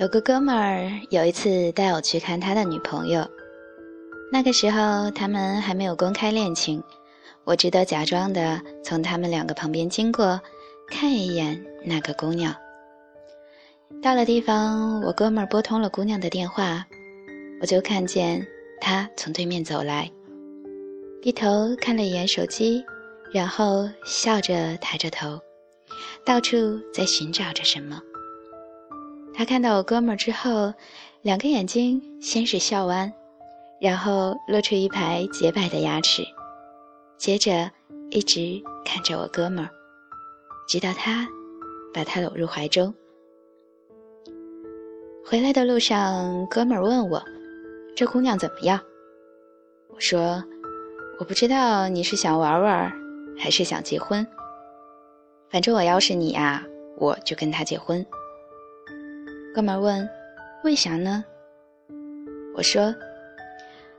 有个哥们儿有一次带我去看他的女朋友，那个时候他们还没有公开恋情，我只得假装的从他们两个旁边经过，看一眼那个姑娘。到了地方，我哥们儿拨通了姑娘的电话，我就看见她从对面走来，低头看了一眼手机，然后笑着抬着头，到处在寻找着什么。他看到我哥们儿之后，两个眼睛先是笑弯，然后露出一排洁白的牙齿，接着一直看着我哥们儿，直到他把他搂入怀中。回来的路上，哥们儿问我：“这姑娘怎么样？”我说：“我不知道你是想玩玩，还是想结婚。反正我要是你啊，我就跟她结婚。”哥们问：“为啥呢？”我说：“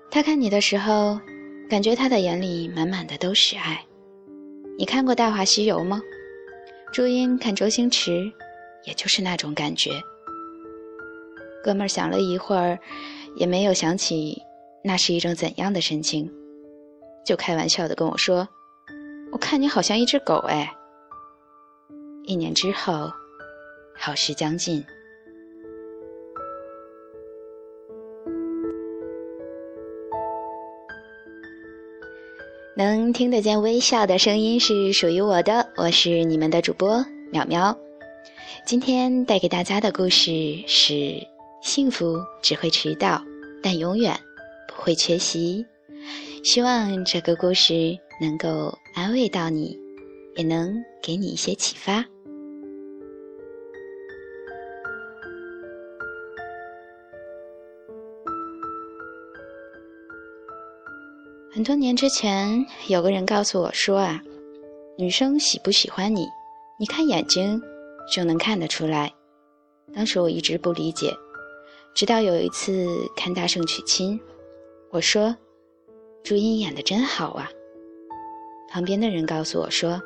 他看你的时候，感觉他的眼里满满的都是爱。你看过《大话西游》吗？朱茵看周星驰，也就是那种感觉。”哥们儿想了一会儿，也没有想起那是一种怎样的神情，就开玩笑的跟我说：“我看你好像一只狗哎。”一年之后，好事将近。能听得见微笑的声音是属于我的，我是你们的主播淼淼。今天带给大家的故事是：幸福只会迟到，但永远不会缺席。希望这个故事能够安慰到你，也能给你一些启发。很多年之前，有个人告诉我说：“啊，女生喜不喜欢你，你看眼睛就能看得出来。”当时我一直不理解，直到有一次看《大圣娶亲》，我说：“朱茵演的真好啊。”旁边的人告诉我说：“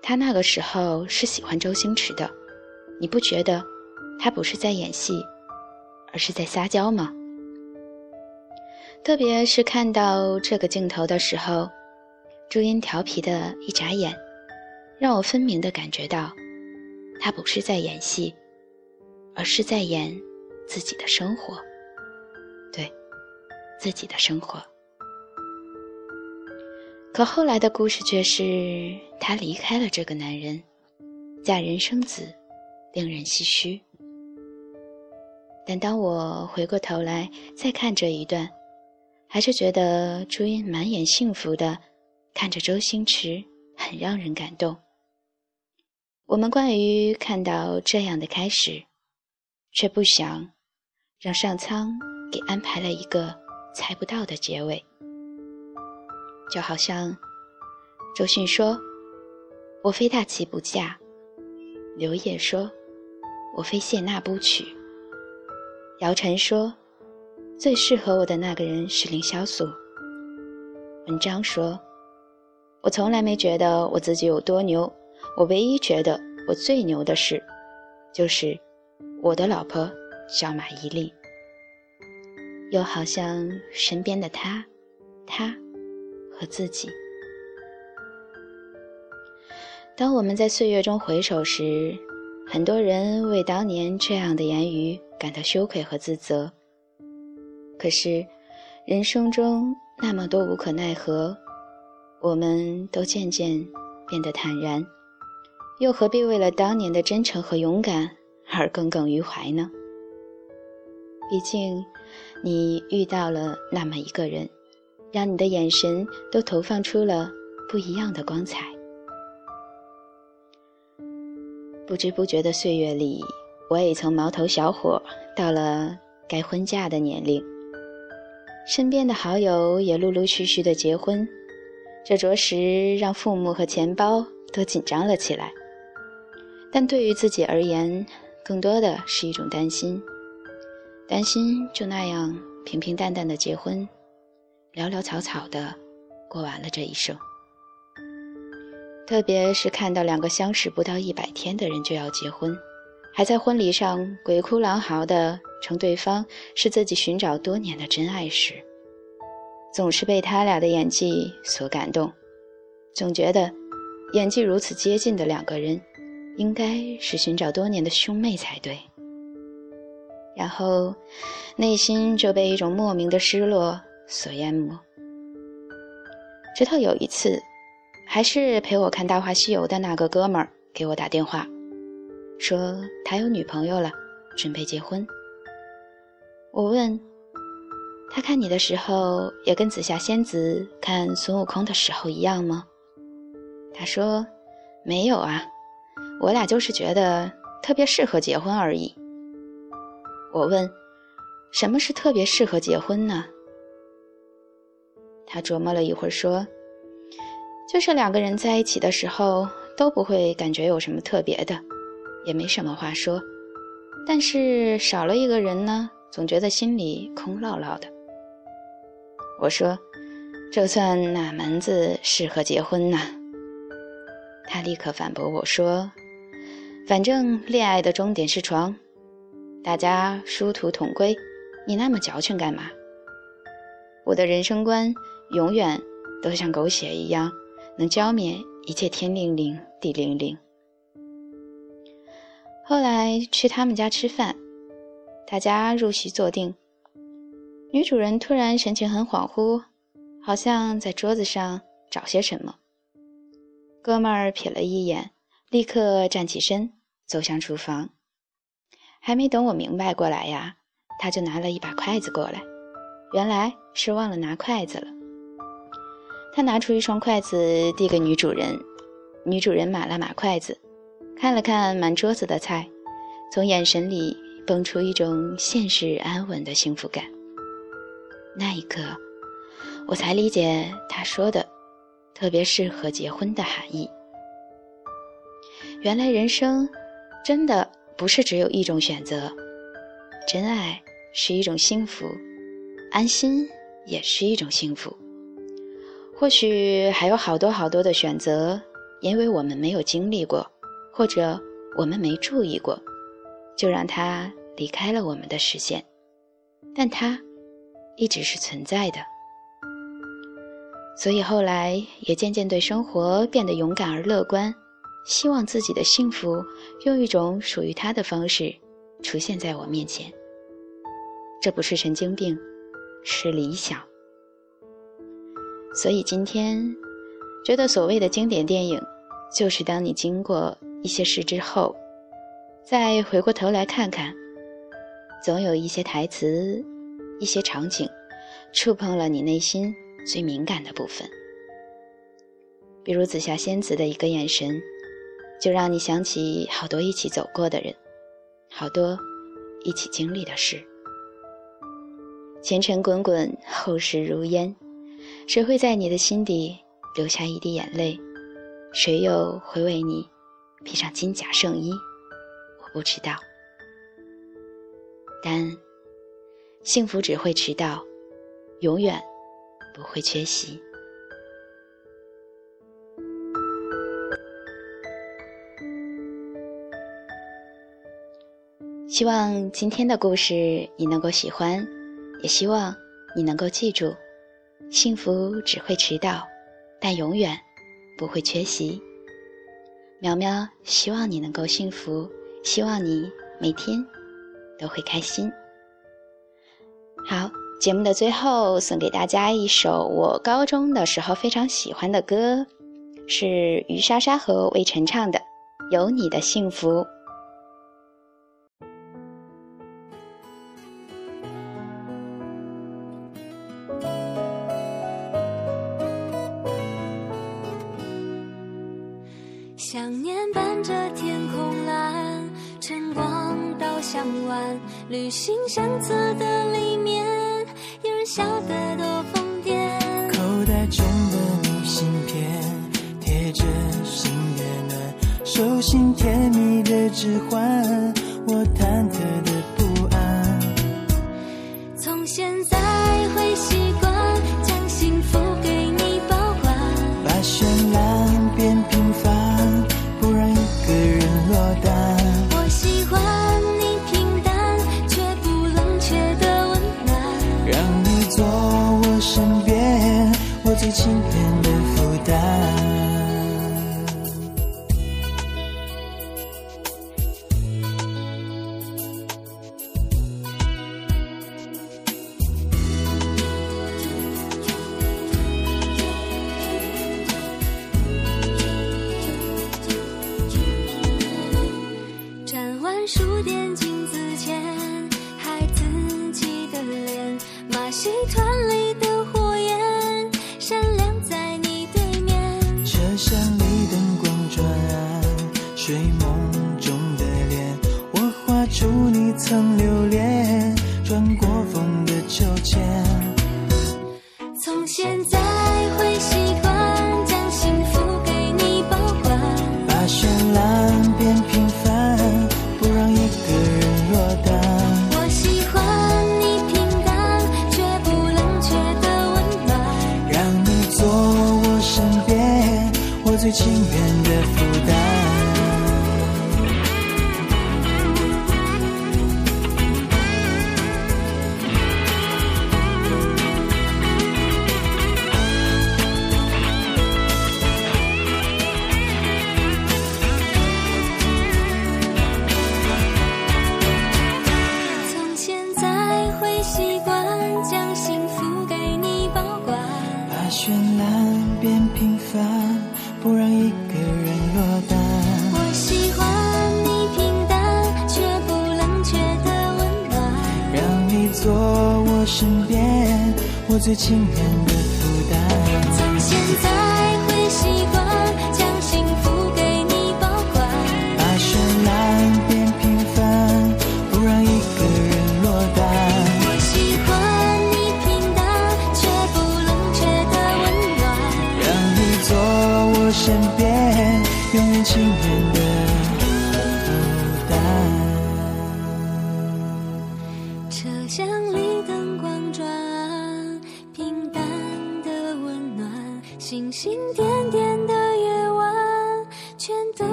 她那个时候是喜欢周星驰的，你不觉得她不是在演戏，而是在撒娇吗？”特别是看到这个镜头的时候，朱茵调皮的一眨眼，让我分明的感觉到，她不是在演戏，而是在演自己的生活。对，自己的生活。可后来的故事却是，她离开了这个男人，嫁人生子，令人唏嘘。但当我回过头来再看这一段，还是觉得朱茵满眼幸福的看着周星驰，很让人感动。我们关于看到这样的开始，却不想让上苍给安排了一个猜不到的结尾。就好像周迅说：“我非大齐不嫁。”刘烨说：“我非谢娜不娶。”姚晨说。最适合我的那个人是凌潇肃。文章说：“我从来没觉得我自己有多牛，我唯一觉得我最牛的事，就是我的老婆叫马伊琍。又好像身边的他，他和自己。当我们在岁月中回首时，很多人为当年这样的言语感到羞愧和自责。”可是，人生中那么多无可奈何，我们都渐渐变得坦然，又何必为了当年的真诚和勇敢而耿耿于怀呢？毕竟，你遇到了那么一个人，让你的眼神都投放出了不一样的光彩。不知不觉的岁月里，我也从毛头小伙到了该婚嫁的年龄。身边的好友也陆陆续续的结婚，这着实让父母和钱包都紧张了起来。但对于自己而言，更多的是一种担心，担心就那样平平淡淡的结婚，潦潦草草的过完了这一生。特别是看到两个相识不到一百天的人就要结婚，还在婚礼上鬼哭狼嚎的称对方是自己寻找多年的真爱时，总是被他俩的演技所感动，总觉得演技如此接近的两个人，应该是寻找多年的兄妹才对。然后，内心就被一种莫名的失落所淹没。直到有一次，还是陪我看《大话西游》的那个哥们儿给我打电话。说他有女朋友了，准备结婚。我问他看你的时候，也跟紫霞仙子看孙悟空的时候一样吗？他说没有啊，我俩就是觉得特别适合结婚而已。我问什么是特别适合结婚呢？他琢磨了一会儿说，就是两个人在一起的时候都不会感觉有什么特别的。也没什么话说，但是少了一个人呢，总觉得心里空落落的。我说：“这算哪门子适合结婚呢？”他立刻反驳我说：“反正恋爱的终点是床，大家殊途同归，你那么矫情干嘛？”我的人生观永远都像狗血一样，能浇灭一切天灵灵地灵灵。后来去他们家吃饭，大家入席坐定。女主人突然神情很恍惚，好像在桌子上找些什么。哥们儿瞥了一眼，立刻站起身走向厨房。还没等我明白过来呀，他就拿了一把筷子过来，原来是忘了拿筷子了。他拿出一双筷子递给女主人，女主人码了码筷子。看了看满桌子的菜，从眼神里蹦出一种现实安稳的幸福感。那一刻，我才理解他说的“特别适合结婚”的含义。原来人生真的不是只有一种选择，真爱是一种幸福，安心也是一种幸福。或许还有好多好多的选择，因为我们没有经历过。或者我们没注意过，就让它离开了我们的视线，但它一直是存在的。所以后来也渐渐对生活变得勇敢而乐观，希望自己的幸福用一种属于他的方式出现在我面前。这不是神经病，是理想。所以今天觉得所谓的经典电影，就是当你经过。一些事之后，再回过头来看看，总有一些台词、一些场景，触碰了你内心最敏感的部分。比如紫霞仙子的一个眼神，就让你想起好多一起走过的人，好多一起经历的事。前尘滚滚，后事如烟，谁会在你的心底留下一滴眼泪？谁又会为你？披上金甲圣衣，不迟到，但幸福只会迟到，永远不会缺席。希望今天的故事你能够喜欢，也希望你能够记住，幸福只会迟到，但永远不会缺席。苗苗，希望你能够幸福，希望你每天都会开心。好，节目的最后送给大家一首我高中的时候非常喜欢的歌，是于莎莎和魏晨唱的《有你的幸福》。想念伴着天空蓝，晨光到向晚，旅行相册的里面，有人笑得多疯癫。口袋中的明信片，贴着心的暖，手心甜蜜的指环，我忐忑的不安。从现在会习惯我身边我最亲爱的